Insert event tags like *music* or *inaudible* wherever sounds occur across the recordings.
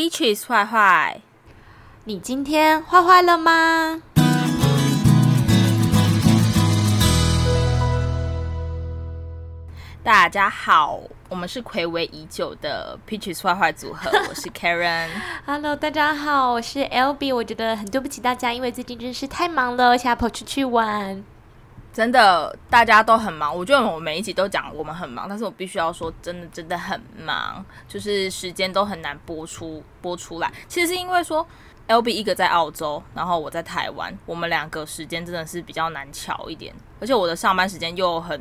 Peaches 坏坏，你今天坏坏了吗？大家好，我们是暌违已久的 Peaches 坏坏组合，*laughs* 我是 Karen。Hello，大家好，我是 Albee。我觉得很对不起大家，因为最近真是太忙了，而且跑出去玩。真的，大家都很忙。我觉得我每一集都讲我们很忙，但是我必须要说，真的真的很忙，就是时间都很难播出播出来。其实是因为说，Albee 一个在澳洲，然后我在台湾，我们两个时间真的是比较难巧一点，而且我的上班时间又很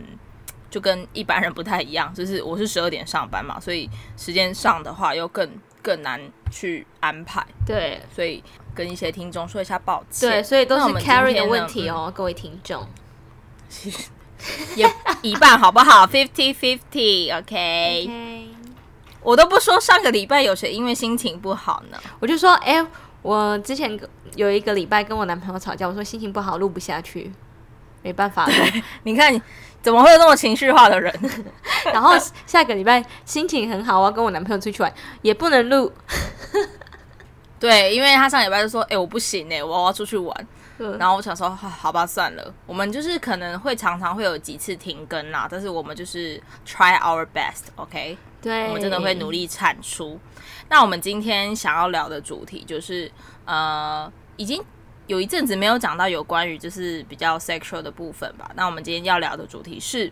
就跟一般人不太一样，就是我是十二点上班嘛，所以时间上的话又更更难去安排。对，所以跟一些听众说一下抱歉。对，所以都是 Carry 的问题哦，嗯、各位听众。*laughs* 也一半好不好？Fifty fifty，OK。Okay? 我都不说上个礼拜有谁因为心情不好呢？我就说，哎、欸，我之前有一个礼拜跟我男朋友吵架，我说心情不好录不下去，没办法。*laughs* 你看你怎么会有那么情绪化的人？*laughs* 然后下个礼拜心情很好，我要跟我男朋友出去玩，也不能录。对，因为他上礼拜就说，哎、欸，我不行哎、欸，我要出去玩。然后我想说，好吧，算了，我们就是可能会常常会有几次停更啦，但是我们就是 try our best，OK？、Okay? 对，我们真的会努力产出。那我们今天想要聊的主题就是，呃，已经有一阵子没有讲到有关于就是比较 sexual 的部分吧。那我们今天要聊的主题是，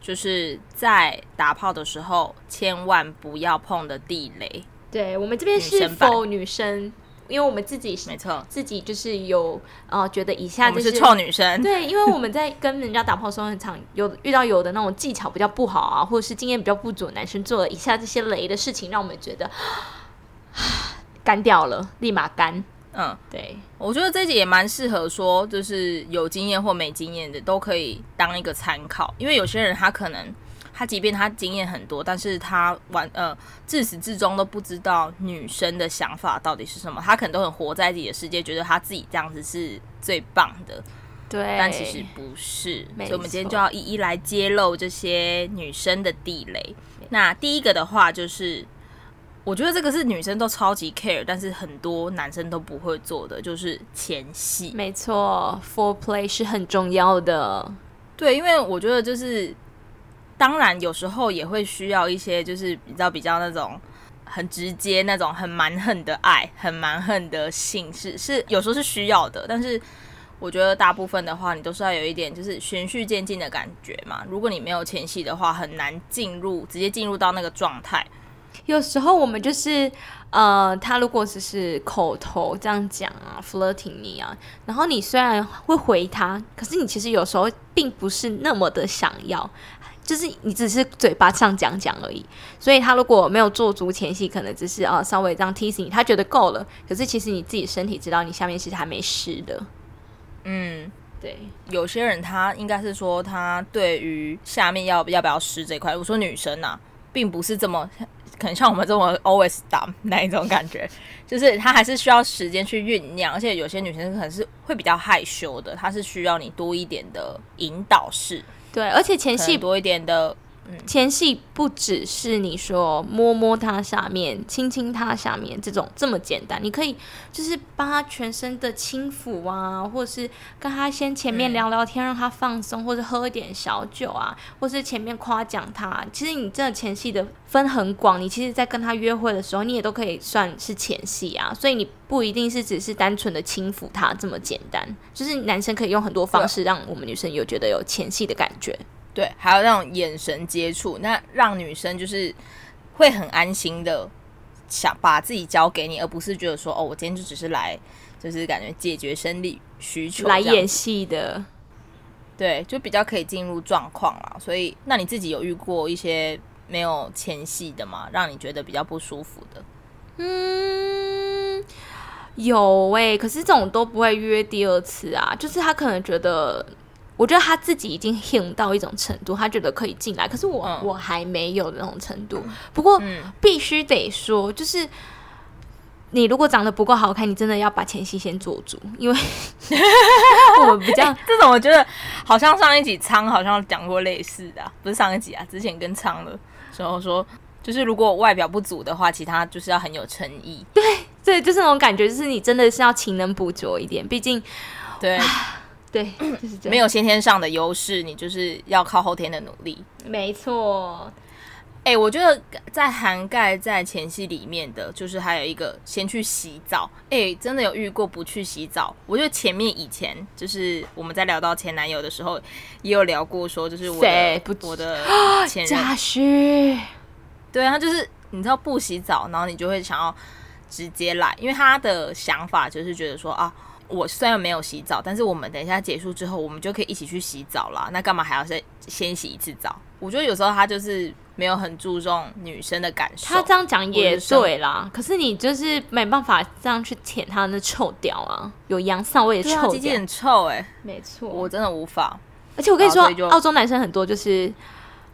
就是在打炮的时候千万不要碰的地雷。对，我们这边是否女生？因为我们自己是没错，自己就是有呃觉得以下就是，是臭女生，对，因为我们在跟人家打炮的时候，很常有遇到有的那种技巧比较不好啊，或者是经验比较不足的男生做了以下这些雷的事情，让我们觉得干掉了，立马干。嗯，对，我觉得这集也蛮适合说，就是有经验或没经验的都可以当一个参考，因为有些人他可能。他即便他经验很多，但是他完呃自始至终都不知道女生的想法到底是什么。他可能都很活在自己的世界，觉得他自己这样子是最棒的。对，但其实不是。所以，我们今天就要一一来揭露这些女生的地雷。那第一个的话，就是我觉得这个是女生都超级 care，但是很多男生都不会做的，就是前戏。没错，foreplay 是很重要的。对，因为我觉得就是。当然，有时候也会需要一些，就是比较比较那种很直接、那种很蛮横的爱、很蛮横的性，是是有时候是需要的。但是我觉得大部分的话，你都是要有一点就是循序渐进的感觉嘛。如果你没有前戏的话，很难进入直接进入到那个状态。有时候我们就是呃，他如果只是口头这样讲啊，flirting 你啊，然后你虽然会回他，可是你其实有时候并不是那么的想要。就是你只是嘴巴上讲讲而已，所以他如果没有做足前戏，可能只是啊稍微这样 tease 你，他觉得够了。可是其实你自己身体知道，你下面其实还没湿的。嗯，对。有些人他应该是说，他对于下面要要不要湿这块，我说女生啊，并不是这么可能像我们这么 always 打那一种感觉，就是他还是需要时间去酝酿，而且有些女生可能是会比较害羞的，她是需要你多一点的引导式。对，而且前戏多一点的，嗯，前戏不只是你说摸摸他下面、亲亲他下面这种这么简单，你可以就是帮他全身的轻抚啊，或者是跟他先前面聊聊天，让他放松，或者喝一点小酒啊，或是前面夸奖他。其实你这前戏的分很广，你其实在跟他约会的时候，你也都可以算是前戏啊，所以你不一定是只是单纯的轻抚他这么简单，就是男生可以用很多方式让我们女生有觉得有前戏的感觉。对，还有那种眼神接触，那让女生就是会很安心的想把自己交给你，而不是觉得说哦，我今天就只是来，就是感觉解决生理需求来演戏的。对，就比较可以进入状况啦。所以，那你自己有遇过一些没有前戏的吗？让你觉得比较不舒服的？嗯，有诶、欸，可是这种都不会约第二次啊，就是他可能觉得。我觉得他自己已经 hint 到一种程度，他觉得可以进来，可是我、嗯、我还没有那种程度。不过、嗯、必须得说，就是你如果长得不够好看，你真的要把前戏先做足，因为 *laughs* 我比较、欸、这种，我觉得好像上一集仓好像讲过类似的、啊，不是上一集啊，之前跟仓的时候说，就是如果外表不足的话，其他就是要很有诚意。对，对，就是那种感觉，就是你真的是要勤能补拙一点，毕竟，对，*laughs* 对，就是这样，没有先天上的优势，你就是要靠后天的努力。没错。哎、欸，我觉得在涵盖在前戏里面的，就是还有一个先去洗澡。哎、欸，真的有遇过不去洗澡？我觉得前面以前就是我们在聊到前男友的时候，也有聊过，说就是我的我的前任嘉许，对啊，就是你知道不洗澡，然后你就会想要直接来，因为他的想法就是觉得说啊，我虽然没有洗澡，但是我们等一下结束之后，我们就可以一起去洗澡啦。那干嘛还要再先洗一次澡？我觉得有时候他就是。没有很注重女生的感受，他这样讲也对啦。可是你就是没办法这样去舔他那臭屌啊，有羊骚味的臭，鸡鸡很臭哎、欸，没错，我真的无法。而且我跟你说，澳洲男生很多，就是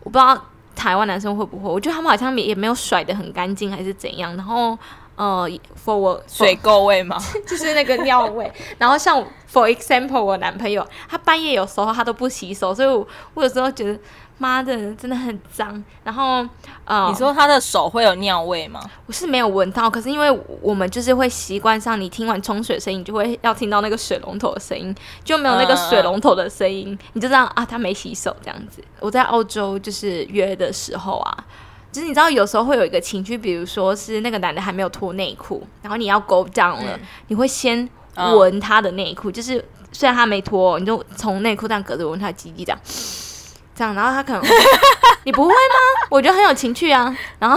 我不知道台湾男生会不会，我觉得他们好像也也没有甩的很干净，还是怎样。然后呃，for 我水垢味吗？*laughs* 就是那个尿味。然后像 for example，我男朋友他半夜有时候他都不洗手，所以我我有时候觉得。妈的，真的很脏。然后，呃，你说他的手会有尿味吗？我是没有闻到，可是因为我们就是会习惯上，你听完冲水声音，就会要听到那个水龙头的声音，就没有那个水龙头的声音，嗯、你就知道啊，他没洗手这样子。我在澳洲就是约的时候啊，就是你知道有时候会有一个情绪，比如说是那个男的还没有脱内裤，然后你要 go down 了，嗯、你会先闻他的内裤，嗯、就是虽然他没脱，你就从内裤这样隔着闻他的鸡鸡这样。这样，然后他可能，*laughs* 你不会吗？我觉得很有情趣啊。然后，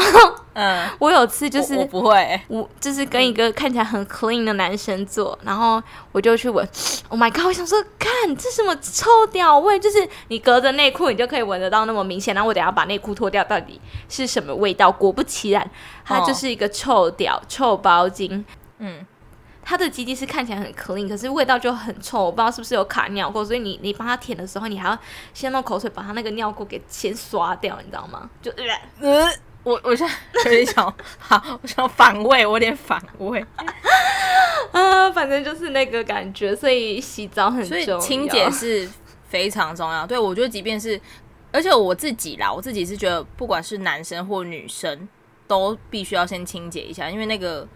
嗯，我有次就是我，我不会，我就是跟一个看起来很 clean 的男生做，然后我就去闻，Oh my god！我想说，看这什么臭屌味，就是你隔着内裤，你就可以闻得到那么明显。然后我等下把内裤脱掉，到底是什么味道？果不其然，它就是一个臭屌，臭包巾，嗯。它的基地是看起来很 clean，可是味道就很臭，我不知道是不是有卡尿垢，所以你你帮他舔的时候，你还要先用口水把他那个尿垢给先刷掉，你知道吗？就呃，我我现在 *laughs* 有点想，好，我想反胃，我有点反胃，*laughs* 啊，反正就是那个感觉，所以洗澡很重要，所以清洁是非常重要。对，我觉得即便是，而且我自己啦，我自己是觉得，不管是男生或女生，都必须要先清洁一下，因为那个。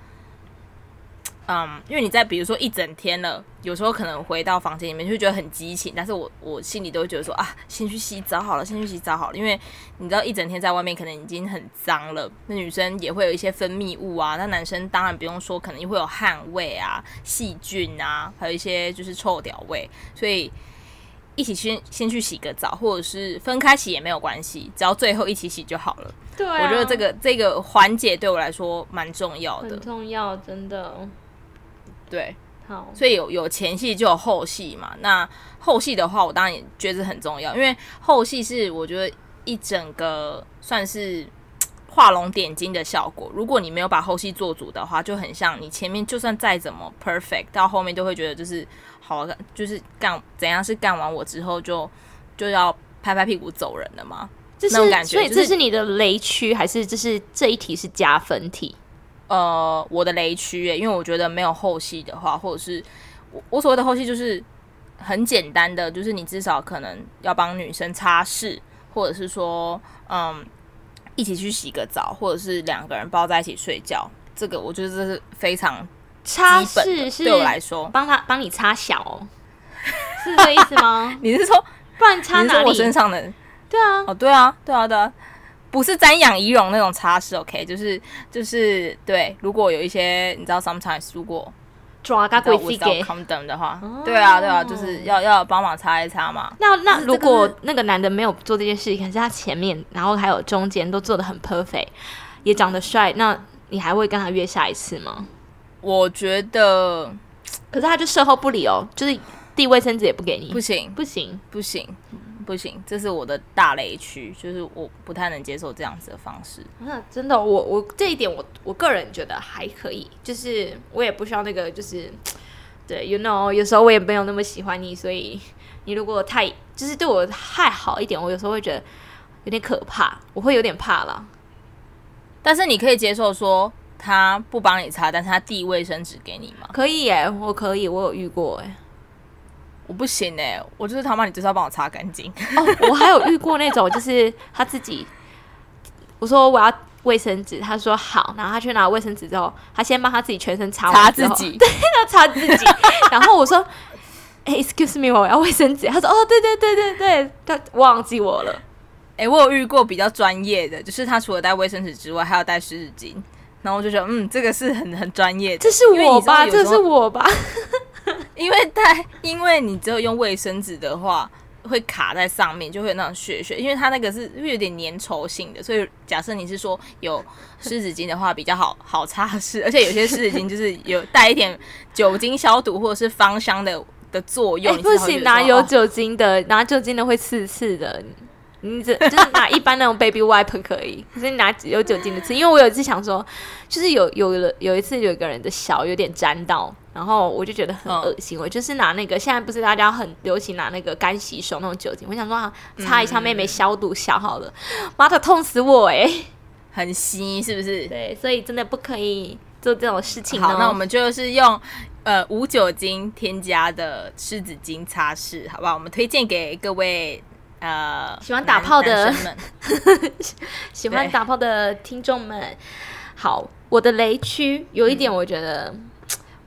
嗯，因为你在比如说一整天了，有时候可能回到房间里面就会觉得很激情，但是我我心里都会觉得说啊，先去洗澡好了，先去洗澡好了，因为你知道一整天在外面可能已经很脏了，那女生也会有一些分泌物啊，那男生当然不用说，可能也会有汗味啊、细菌啊，还有一些就是臭屌味，所以一起先先去洗个澡，或者是分开洗也没有关系，只要最后一起洗就好了。对啊，我觉得这个这个环节对我来说蛮重要的，很重要，真的。对，好，所以有有前戏就有后戏嘛。那后戏的话，我当然也觉得很重要，因为后戏是我觉得一整个算是画龙点睛的效果。如果你没有把后戏做足的话，就很像你前面就算再怎么 perfect，到后面都会觉得就是好，就是干怎样是干完我之后就就要拍拍屁股走人了嘛？这种感觉。所以这是你的雷区，还是这是这一题是加分题？呃，我的雷区耶，因为我觉得没有后戏的话，或者是我我所谓的后戏就是很简单的，就是你至少可能要帮女生擦拭，或者是说，嗯，一起去洗个澡，或者是两个人抱在一起睡觉，这个我觉得这是非常擦拭是对我来说，帮他帮你擦小哦，是这意思吗？你是说不然擦哪里？我身上的？对啊，哦，对啊，对啊，对啊。不是瞻仰仪容那种擦拭，OK，就是就是对。如果有一些你知道，sometimes 如果抓个鬼子给 condom 的话，哦、对啊对啊，就是要要帮忙擦一擦嘛。那那如果那个男的没有做这件事情，可是他前面然后还有中间都做的很 perfect，也长得帅，那你还会跟他约下一次吗？我觉得，可是他就售后不理哦，就是递卫生纸也不给你，不行不行不行。不行不行，这是我的大雷区，就是我不太能接受这样子的方式。那真的，我我这一点我我个人觉得还可以，就是我也不需要那个，就是对，you know，有时候我也没有那么喜欢你，所以你如果太就是对我太好一点，我有时候会觉得有点可怕，我会有点怕了。但是你可以接受说他不帮你擦，但是他递卫生纸给你吗？可以耶，我可以，我有遇过哎。我不行哎、欸，我就是他妈，你就是要帮我擦干净。哦，我还有遇过那种，就是他自己，我说我要卫生纸，他说好，然后他去拿卫生纸之后，他先帮他自己全身擦擦自己，*laughs* 对，要擦自己。*laughs* 然后我说，哎、欸、，excuse me，我要卫生纸。他说，哦，对对对对对，他忘记我了。哎、欸，我有遇过比较专业的，就是他除了带卫生纸之外，还要带湿纸巾。然后我就觉得，嗯，这个是很很专业的。这是我吧？这是我吧？因为它，因为你只有用卫生纸的话。会卡在上面，就会有那种血血，因为它那个是有点粘稠性的，所以假设你是说有湿纸巾的话，比较好好擦拭，而且有些湿纸巾就是有带一点酒精消毒或者是芳香的的作用。欸、不行，拿有酒精的，拿酒精的会刺刺的。你只就是拿一般那种 baby wipe 可以，*laughs* 可是你拿有酒精的刺，因为我有一次想说，就是有有了有一次有一个人的小有点沾到。然后我就觉得很恶心，我就是拿那个现在不是大家很流行拿那个干洗手那种酒精，我想说啊，擦一下妹妹消毒消好了，妈的痛死我哎，很稀是不是？对，所以真的不可以做这种事情。好，那我们就是用呃无酒精添加的湿纸巾擦拭，好不好？我们推荐给各位呃喜欢打炮的 *laughs* 喜欢打炮的听众们。好，我的雷区有一点，我觉得。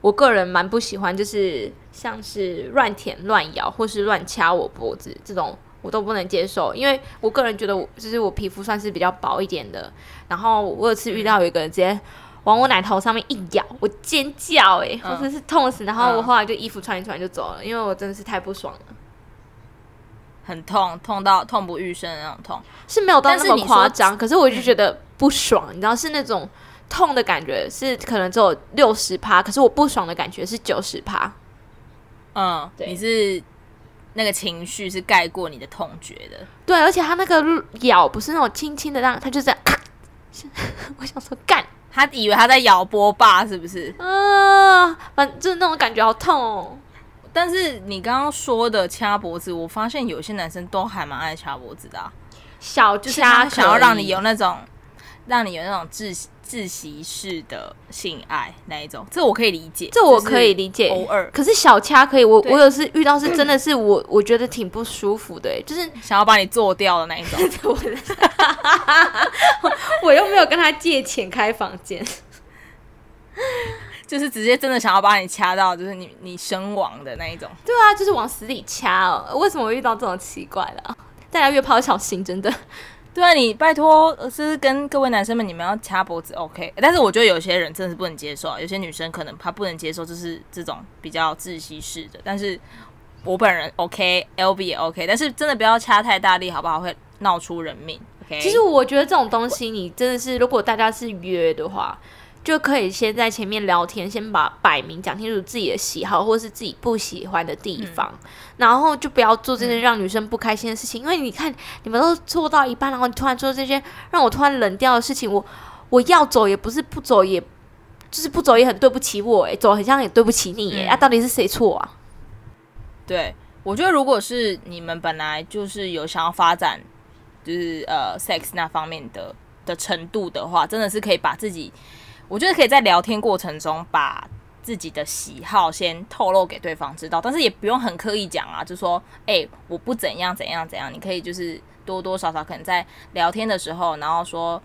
嗯我个人蛮不喜欢，就是像是乱舔、乱咬或是乱掐我脖子这种，我都不能接受。因为我个人觉得我，就是我皮肤算是比较薄一点的。然后我有次遇到有一个人直接往我奶头上面一咬，我尖叫哎、欸，我真是痛死。然后我后来就衣服穿一穿就走了，因为我真的是太不爽了，很痛，痛到痛不欲生的那种痛，是没有到那么夸张，可是我就觉得不爽，你知道是那种。痛的感觉是可能只有六十趴，可是我不爽的感觉是九十趴。嗯，对，你是那个情绪是盖过你的痛觉的。对，而且他那个咬不是那种轻轻的让，他就在。*laughs* 我想说干，他以为他在咬波霸是不是？啊，反正就是那种感觉好痛哦。但是你刚刚说的掐脖子，我发现有些男生都还蛮爱掐脖子的啊。小掐想要让你有那种，让你有那种窒息。窒息式的性爱那一种，这我可以理解，这我可以理解。偶尔，可是小掐可以，我我有是遇到是真的是我我觉得挺不舒服的，就是想要把你做掉的那一种。*laughs* 我又没有跟他借钱开房间，就是直接真的想要把你掐到，就是你你身亡的那一种。对啊，就是往死里掐哦。为什么我遇到这种奇怪的？大家约炮小心，真的。对啊，你拜托，是跟各位男生们，你们要掐脖子，OK？但是我觉得有些人真的是不能接受，有些女生可能她不能接受，就是这种比较窒息式的。但是我本人 OK，LB 也 OK，但是真的不要掐太大力，好不好？会闹出人命，OK？其实我觉得这种东西，你真的是，如果大家是约的话。就可以先在前面聊天，先把摆明讲清楚自己的喜好或是自己不喜欢的地方，嗯、然后就不要做这些让女生不开心的事情。嗯、因为你看，你们都做到一半，然后你突然做这些让我突然冷掉的事情，我我要走也不是，不走也就是不走也很对不起我，哎，走很像也对不起你，哎、嗯，啊，到底是谁错啊？对，我觉得如果是你们本来就是有想要发展，就是呃，sex 那方面的的程度的话，真的是可以把自己。我觉得可以在聊天过程中把自己的喜好先透露给对方知道，但是也不用很刻意讲啊，就说，哎、欸，我不怎样怎样怎样，你可以就是多多少少可能在聊天的时候，然后说，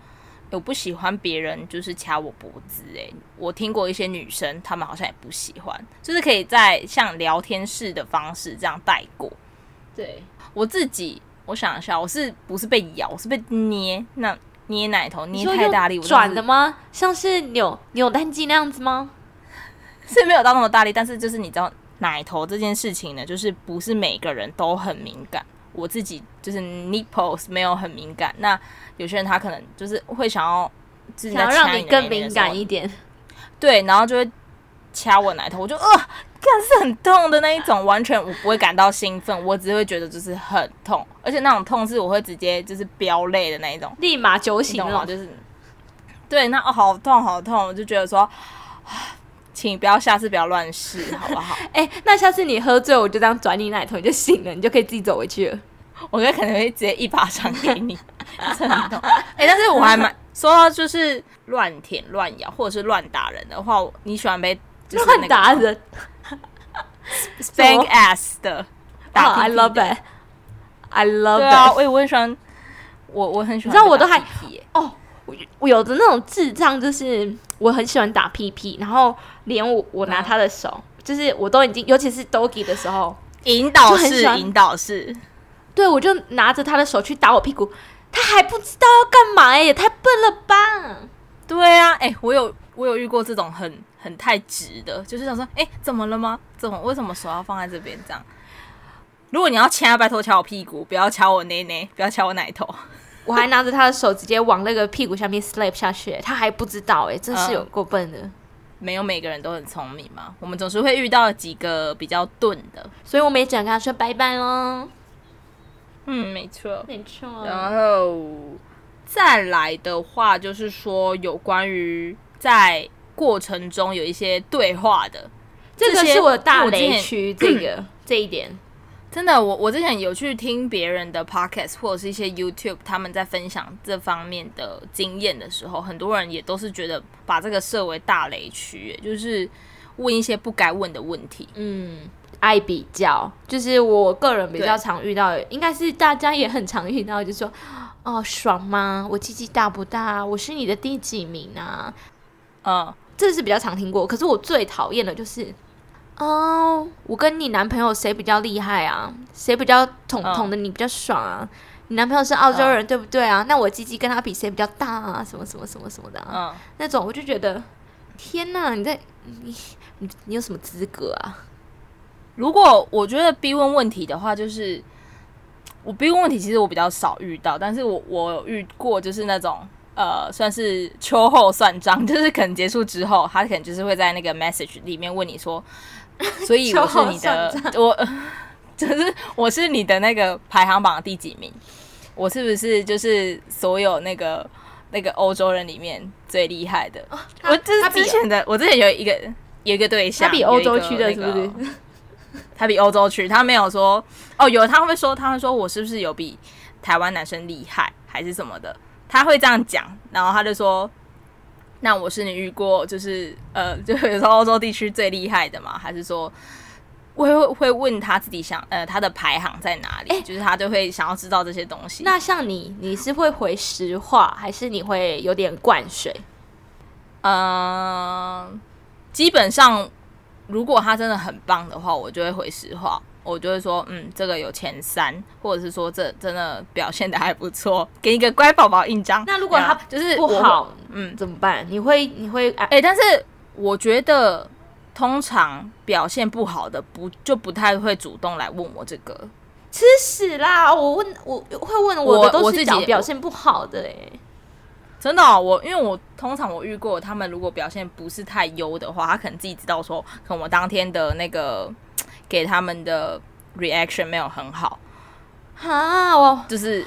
我不喜欢别人就是掐我脖子，哎，我听过一些女生，她们好像也不喜欢，就是可以在像聊天式的方式这样带过。对，我自己，我想一下，我是不是被咬，我是被捏那。捏奶头捏太大力，转的吗？像是扭扭蛋机那样子吗？*laughs* 是没有到那么大力，但是就是你知道奶头这件事情呢，就是不是每个人都很敏感。我自己就是 nipples 没有很敏感，那有些人他可能就是会想要自己想要让你更敏感一点，对，然后就会掐我奶头，我就呃。但是很痛的那一种，完全我不会感到兴奋，我只会觉得就是很痛，而且那种痛是我会直接就是飙泪的那一种，立马酒醒了，就是对，那哦好痛好痛，我就觉得说，请不要下次不要乱试，好不好？*laughs* 哎、欸，那下次你喝醉，我就这样转你奶头，你就醒了，你就可以自己走回去了。*laughs* 我觉得可能会直接一巴掌给你，真的很痛。*laughs* 哎、欸，但是我还蛮说到就是乱舔乱咬或者是乱打人的话，你喜欢被乱打人？*laughs* Spank *laughs* ass 的，I love it，I love it。对啊，我也我很喜欢，我我很喜欢。你知道我都还哦，我我有的那种智障，就是我很喜欢打屁屁，然后连我我拿他的手，嗯、就是我都已经，尤其是 Doggy 的时候，引导式引导式，对，我就拿着他的手去打我屁股，他还不知道要干嘛、欸，也太笨了吧？对啊，哎、欸，我有我有遇过这种很很太直的，就是想说，哎、欸，怎么了吗？怎么为什么手要放在这边这样？如果你要掐，拜托掐我屁股，不要掐我内内，不要掐我奶头。我还拿着他的手直接往那个屁股下面 slap 下去，他还不知道，哎，真是有够笨的。没有每个人都很聪明嘛，我们总是会遇到几个比较钝的，所以我没讲跟他说拜拜喽。嗯，没错，没错。然后再来的话，就是说有关于在过程中有一些对话的，这个是我的大雷区，*clears throat* 这个这一点。真的，我我之前有去听别人的 podcast 或者是一些 YouTube，他们在分享这方面的经验的时候，很多人也都是觉得把这个设为大雷区，就是问一些不该问的问题。嗯，爱比较，就是我个人比较常遇到的，应该是大家也很常遇到，就是说，哦，爽吗？我鸡鸡大不大？我是你的第几名啊？嗯，这是比较常听过。可是我最讨厌的就是。哦，oh, 我跟你男朋友谁比较厉害啊？谁比较捅捅的你比较爽啊？Oh. 你男朋友是澳洲人、oh. 对不对啊？那我鸡鸡跟他比谁比较大啊？什么什么什么什么的啊？Oh. 那种我就觉得，天哪！你在你你你有什么资格啊？如果我觉得逼问问题的话，就是我逼问问题，其实我比较少遇到，但是我我有遇过，就是那种呃，算是秋后算账，*laughs* 就是可能结束之后，他可能就是会在那个 message 里面问你说。*laughs* 所以我是你的，我 *laughs* 就是我是你的那个排行榜的第几名？我是不是就是所有那个那个欧洲人里面最厉害的？哦、我这是之前的，我之前有一个有一个对象，他比欧洲区的是不是？他比欧洲区，他没有说哦，有他会说，他会说我是不是有比台湾男生厉害，还是什么的？他会这样讲，然后他就说。那我是你遇过，就是呃，就有时候欧洲地区最厉害的嘛？还是说，会会问他自己想呃，他的排行在哪里？欸、就是他就会想要知道这些东西。那像你，你是会回实话，还是你会有点灌水？嗯、呃，基本上，如果他真的很棒的话，我就会回实话。我就会说，嗯，这个有前三，或者是说这真的表现的还不错，给一个乖宝宝印章。那如果他就是不好，嗯，怎么办？你会你会哎、欸，但是我觉得通常表现不好的不就不太会主动来问我这个。吃屎啦！我问我会问我的都是讲表现不好的哎、欸，真的、哦，我因为我通常我遇过他们，如果表现不是太优的话，他可能自己知道说，可能我当天的那个。给他们的 reaction 没有很好，啊，我就是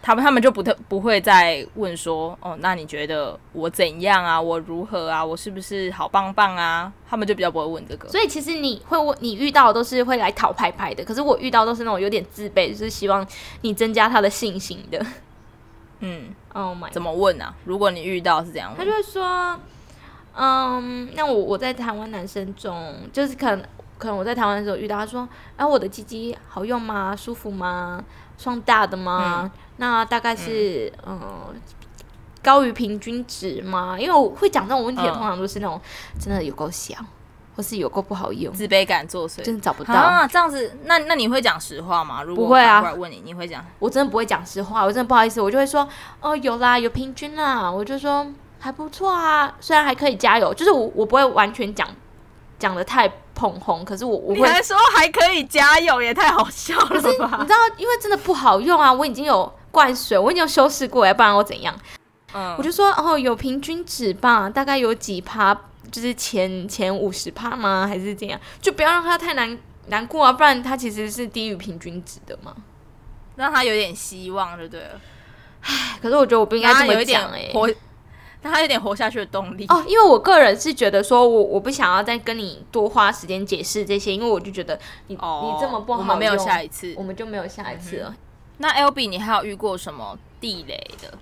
他们，他们就不特不会再问说，哦，那你觉得我怎样啊？我如何啊？我是不是好棒棒啊？他们就比较不会问这个。所以其实你会问，你遇到的都是会来讨拍拍的，可是我遇到都是那种有点自卑，就是希望你增加他的信心的。嗯，Oh my，怎么问啊？如果你遇到是这样问，他就会说，嗯，那我我在台湾男生中，就是可能。可能我在台湾的时候遇到，他说：“哎、啊，我的鸡鸡好用吗？舒服吗？双大的吗？嗯、那大概是嗯、呃、高于平均值吗？因为我会讲这种问题的，通常都是那种真的有够小，或是有够不好用，自卑感作祟，真的找不到啊。这样子，那那你会讲实话吗？如果不会啊，问你，你会讲？我真的不会讲实话，我真的不好意思，我就会说哦，有啦，有平均啦，我就说还不错啊，虽然还可以加油，就是我我不会完全讲。”讲的太捧红，可是我我会你还说还可以加油，也太好笑了吧？你知道，因为真的不好用啊！我已经有灌水，我已经有修饰过，要不然我怎样？嗯，我就说哦，有平均值吧，大概有几趴，就是前前五十趴吗？还是怎样？就不要让他太难难过啊，不然他其实是低于平均值的嘛，让他有点希望就对了。唉，可是我觉得我不应该这么讲哎、欸。他有点活下去的动力哦，因为我个人是觉得说我，我我不想要再跟你多花时间解释这些，因为我就觉得你、哦、你这么不好，我们没有下一次，我们就没有下一次了。嗯、那 LB，你还有遇过什么地雷的？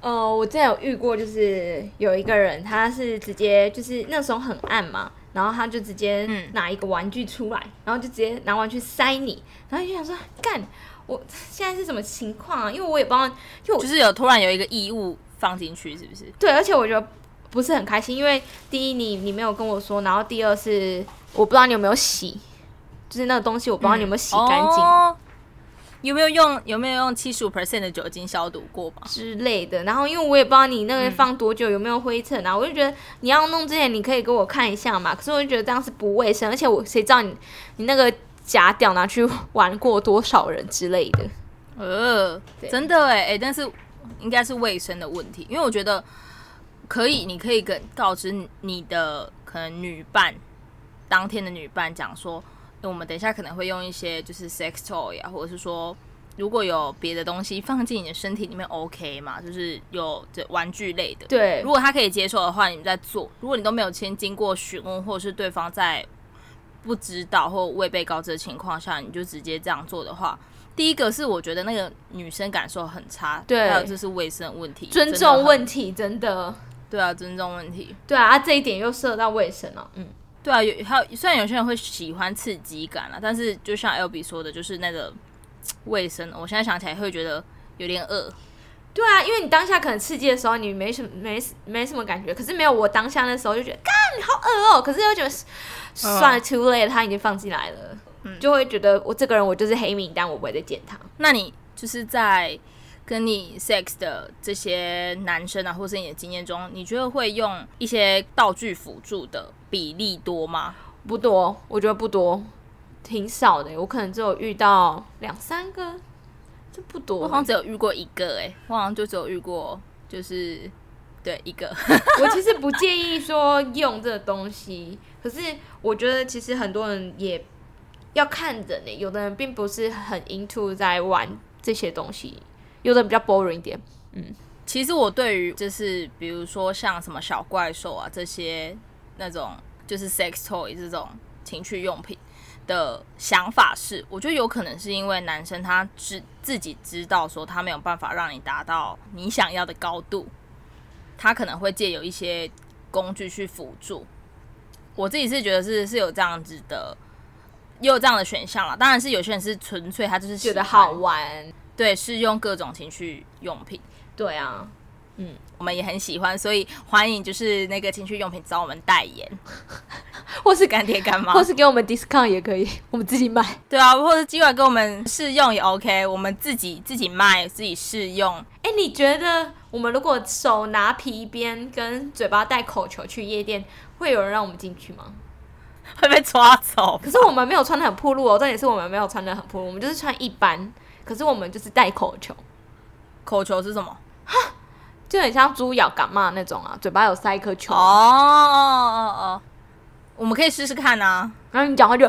呃，我之前有遇过，就是有一个人，他是直接就是那时候很暗嘛，然后他就直接拿一个玩具出来，嗯、然后就直接拿玩具塞你，然后就想说干。我现在是什么情况啊？因为我也不知道，就就是有突然有一个异物放进去，是不是？对，而且我觉得不是很开心，因为第一你你没有跟我说，然后第二是我不知道你有没有洗，就是那个东西我不知道你有没有洗干净。嗯哦有没有用有没有用七十五 percent 的酒精消毒过吧之类的？然后因为我也不知道你那个放多久，有没有灰尘啊？嗯、我就觉得你要弄之前，你可以给我看一下嘛。可是我就觉得这样是不卫生，而且我谁知道你你那个假屌拿去 *laughs* 玩过多少人之类的？呃，真的哎哎，但是应该是卫生的问题，因为我觉得可以，你可以跟告知你的可能女伴，当天的女伴讲说。我们等一下可能会用一些就是 sex toy 啊，或者是说如果有别的东西放进你的身体里面，OK 嘛？就是有这玩具类的。对，如果他可以接受的话，你们再做。如果你都没有先经过询问，或者是对方在不知道或未被告知的情况下，你就直接这样做的话，第一个是我觉得那个女生感受很差，对，还有就是卫生问题、尊重问题，真的。对啊，尊重问题。对啊，这一点又涉到卫生了，嗯。对啊，有还有，虽然有些人会喜欢刺激感啦，但是就像 Albee 说的，就是那个卫生，我现在想起来会觉得有点恶。对啊，因为你当下可能刺激的时候，你没什么没没什么感觉，可是没有我当下那时候就觉得，干你好恶哦，可是又觉得算了，too late，他已经放进来了，嗯，就会觉得我这个人我就是黑名单，我不会再见他。那你就是在。跟你 sex 的这些男生啊，或是你的经验中，你觉得会用一些道具辅助的比例多吗？不多，我觉得不多，挺少的。我可能只有遇到两三个，这不多。我好像只有遇过一个，哎，我好像就只有遇过，就是对一个。*laughs* 我其实不介意说用这个东西，可是我觉得其实很多人也要看人呢。有的人并不是很 into 在玩这些东西。有的比较 boring 一点，嗯，其实我对于就是比如说像什么小怪兽啊这些那种就是 sex toy 这种情趣用品的想法是，我觉得有可能是因为男生他知自己知道说他没有办法让你达到你想要的高度，他可能会借有一些工具去辅助。我自己是觉得是是有这样子的，也有这样的选项啦。当然是有些人是纯粹他就是觉得好玩。对，是用各种情趣用品。对啊，嗯，我们也很喜欢，所以欢迎就是那个情趣用品找我们代言，*laughs* 或是干爹干妈，或是给我们 discount 也可以，我们自己买。对啊，或者今晚给我们试用也 OK，我们自己自己卖，自己试用。哎，你觉得我们如果手拿皮鞭跟嘴巴带口球去夜店，会有人让我们进去吗？*laughs* 会被抓走。可是我们没有穿的很暴露哦，重点是我们没有穿的很暴露，我们就是穿一般。可是我们就是戴口球，口球是什么？哈，就很像猪咬感冒那种啊，嘴巴有塞一颗球。哦哦哦，我们可以试试看啊。然后你讲话就，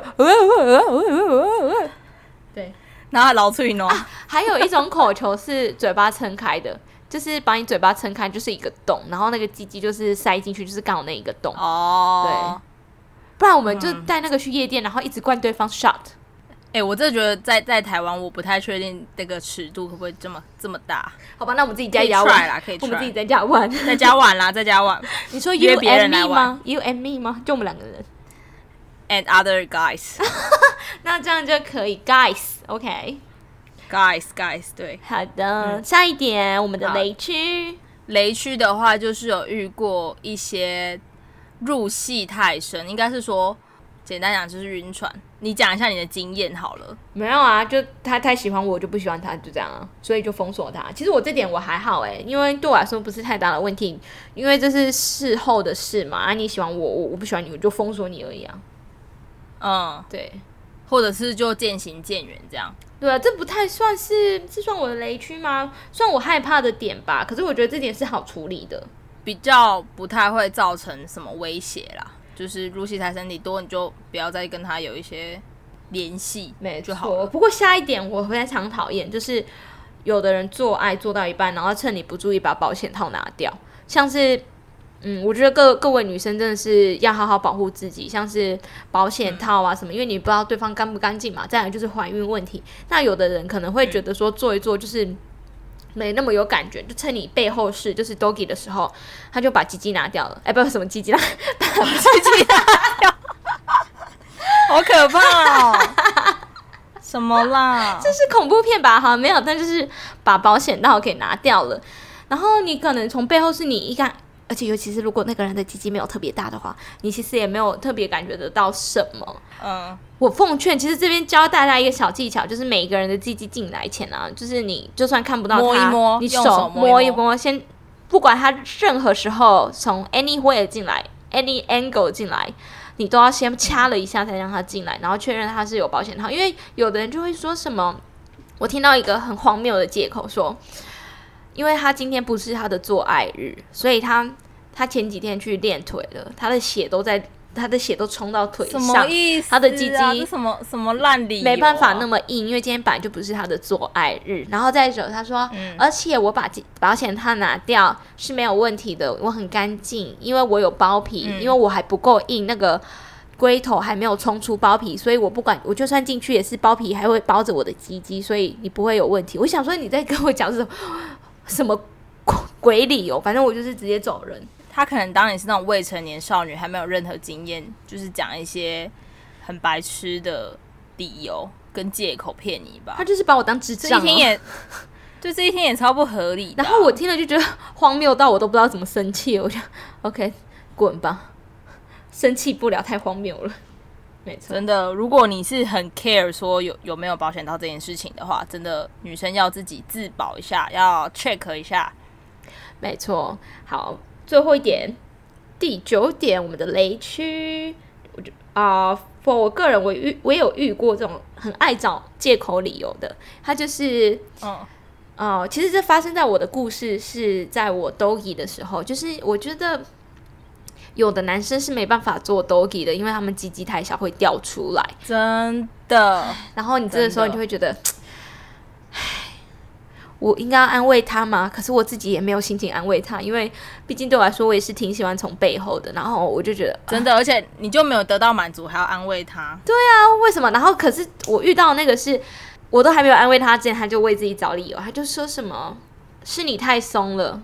对，然后老脆喏。还有一种口球是嘴巴撑开的，就是把你嘴巴撑开，就是一个洞，然后那个鸡鸡就是塞进去，就是刚好那一个洞。哦，对。不然我们就带那个去夜店，然后一直灌对方 shot。哎、欸，我真的觉得在在台湾，我不太确定这个尺度会不会这么这么大。好吧，那我们自己在家玩啦，可以，我们自己在家玩，在家玩啦，在家玩。你说 you and me 吗？You and me 吗？就我们两个人，and other guys。*laughs* 那这样就可以，guys，OK，guys，guys，对。好的，嗯、下一点，我们的雷区。雷区的话，就是有遇过一些入戏太深，应该是说。简单讲就是晕船，你讲一下你的经验好了。没有啊，就他太喜欢我，我就不喜欢他，就这样啊，所以就封锁他。其实我这点我还好哎，因为对我来说不是太大的问题，因为这是事后的事嘛。啊，你喜欢我，我我不喜欢你，我就封锁你而已啊。嗯，对，或者是就渐行渐远这样。对啊，这不太算是，是算我的雷区吗？算我害怕的点吧。可是我觉得这点是好处理的，比较不太会造成什么威胁啦。就是入戏太深，你多你就不要再跟他有一些联系，没错。不过下一点我非常讨厌，就是有的人做爱做到一半，然后趁你不注意把保险套拿掉。像是，嗯，我觉得各各位女生真的是要好好保护自己，像是保险套啊什么，嗯、因为你不知道对方干不干净嘛。再来就是怀孕问题，那有的人可能会觉得说做一做就是。没那么有感觉，就趁你背后是就是 doggy 的时候，他就把鸡鸡拿掉了。哎，不是什么鸡鸡啦，*laughs* 把鸡鸡拿掉，好可怕哦！什么啦？*laughs* 这是恐怖片吧？哈，没有，但就是把保险套给拿掉了。然后你可能从背后是你一看，而且尤其是如果那个人的鸡鸡没有特别大的话，你其实也没有特别感觉得到什么。嗯，我奉劝，其实这边教大家一个小技巧，就是每一个人的鸡鸡进来前啊，就是你就算看不到他，摸一摸，你手，摸一摸，摸一摸，先不管他任何时候从 anywhere 进来，any angle 进来。你都要先掐了一下才让他进来，然后确认他是有保险套。因为有的人就会说什么，我听到一个很荒谬的借口说，因为他今天不是他的做爱日，所以他他前几天去练腿了，他的血都在。他的血都冲到腿上，什么意思啊？他的鸡鸡什么什么烂理由啊？没办法那么硬，因为今天本来就不是他的做爱日。然后再者，他说，嗯，而且我把保险套拿掉是没有问题的，我很干净，因为我有包皮，嗯，因为我还不够硬，那个龟头还没有冲出包皮，所以我不管，我就算进去也是包皮还会包着我的鸡鸡，所以你不会有问题。我想说你在跟我讲什么什么鬼理由？反正我就是直接走人。他可能当你是那种未成年少女，还没有任何经验，就是讲一些很白痴的理由跟借口骗你吧。他就是把我当智障，这一天也，就这一天也超不合理。然后我听了就觉得荒谬到我都不知道怎么生气，我就 OK 滚吧，生气不了，太荒谬了。没错，真的，如果你是很 care 说有有没有保险到这件事情的话，真的女生要自己自保一下，要 check 一下。没错，好。最后一点，第九点，我们的雷区，我就啊，for 我个人，我遇我也有遇过这种很爱找借口理由的，他就是，嗯，哦，其实这发生在我的故事是在我 doggy 的时候，就是我觉得有的男生是没办法做 doggy 的，因为他们鸡鸡太小会掉出来，真的。然后你这个时候你就会觉得。我应该要安慰他吗？可是我自己也没有心情安慰他，因为毕竟对我来说，我也是挺喜欢从背后的。然后我就觉得真的，而且你就没有得到满足，还要安慰他？对啊，为什么？然后可是我遇到那个是，我都还没有安慰他之前，他就为自己找理由，他就说什么是你太松了，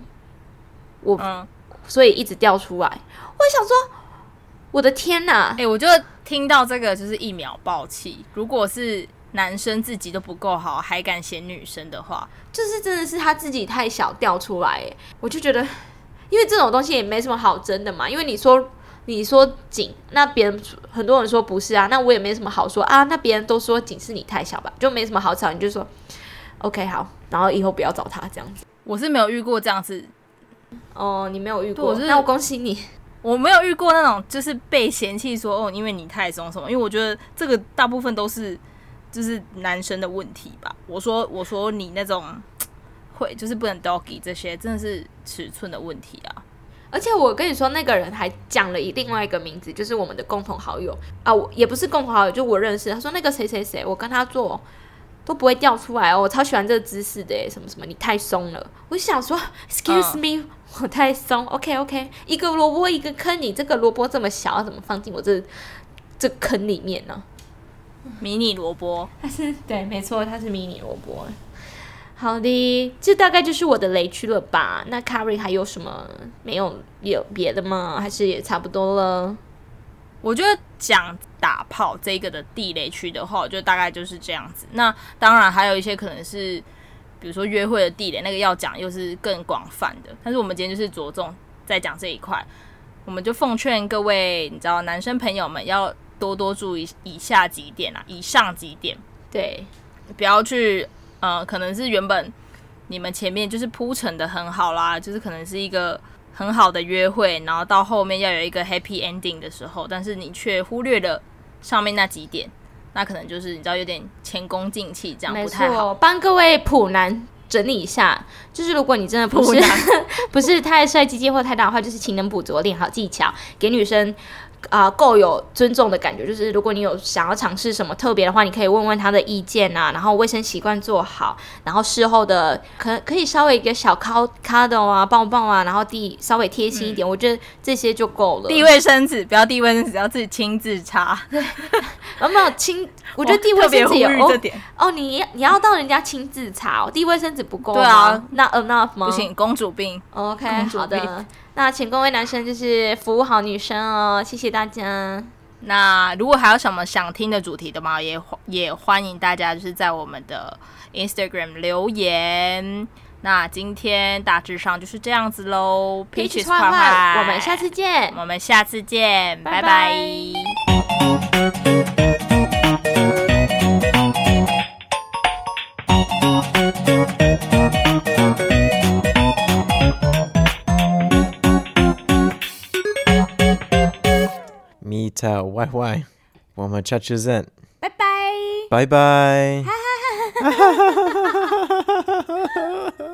我、嗯、所以一直掉出来。我想说，我的天哪！哎、欸，我就听到这个就是一秒爆气。如果是。男生自己都不够好，还敢嫌女生的话，就是真的是他自己太小掉出来。我就觉得，因为这种东西也没什么好争的嘛。因为你说你说紧，那别人很多人说不是啊，那我也没什么好说啊。那别人都说紧是你太小吧，就没什么好吵。你就说 OK 好，然后以后不要找他这样子。我是没有遇过这样子。哦，你没有遇过，那我恭喜你。我没有遇过那种就是被嫌弃说哦，因为你太松什么。因为我觉得这个大部分都是。就是男生的问题吧。我说，我说你那种会就是不能 doggy 这些，真的是尺寸的问题啊。而且我跟你说，那个人还讲了一另外一个名字，就是我们的共同好友啊，我也不是共同好友，就我认识。他说那个谁谁谁，我跟他做都不会掉出来哦，我超喜欢这个姿势的，什么什么，你太松了。我就想说，excuse me，、我太松。OK OK，一个萝卜一个坑，你这个萝卜这么小，要怎么放进我这这坑里面呢？迷你萝卜，它是对，没错，它是迷你萝卜。好的，这大概就是我的雷区了吧？那 Carrie 还有什么没有有别的吗？还是也差不多了？我觉得讲打炮这个的地雷区的话，就大概就是这样子。那当然还有一些可能是，比如说约会的地点，那个要讲又是更广泛的。但是我们今天就是着重在讲这一块，我们就奉劝各位，你知道，男生朋友们要。多多注意以下几点啊，以上几点，对，不要去，呃，可能是原本你们前面就是铺陈的很好啦，就是可能是一个很好的约会，然后到后面要有一个 happy ending 的时候，但是你却忽略了上面那几点，那可能就是你知道有点前功尽弃，这样不太好。帮各位普男整理一下，就是如果你真的不是男 *laughs* 不是太帅鸡鸡或太大的话，就是勤能补拙，练好技巧，给女生。啊、呃，够有尊重的感觉，就是如果你有想要尝试什么特别的话，你可以问问他的意见啊。然后卫生习惯做好，然后事后的可可以稍微一个小 cuddle 啊，抱抱啊，然后递稍微贴心一点，嗯、我觉得这些就够了。递卫生纸不要递卫生纸，要自己亲自擦。对，*laughs* 有没有亲？我觉得递卫生纸也 *laughs* 哦，哦，你你要到人家亲自擦哦，递卫生纸不够。对啊，那 enough 吗？不行，公主病。OK，好的。那请各位男生就是服务好女生哦，谢谢大家。那如果还有什么想听的主题的话，也也欢迎大家就是在我们的 Instagram 留言。那今天大致上就是这样子喽。Peaches 坏坏，我们下次见。我们下次见，拜拜。坏坏，我们下次见。拜拜。拜拜。哈哈哈哈哈哈。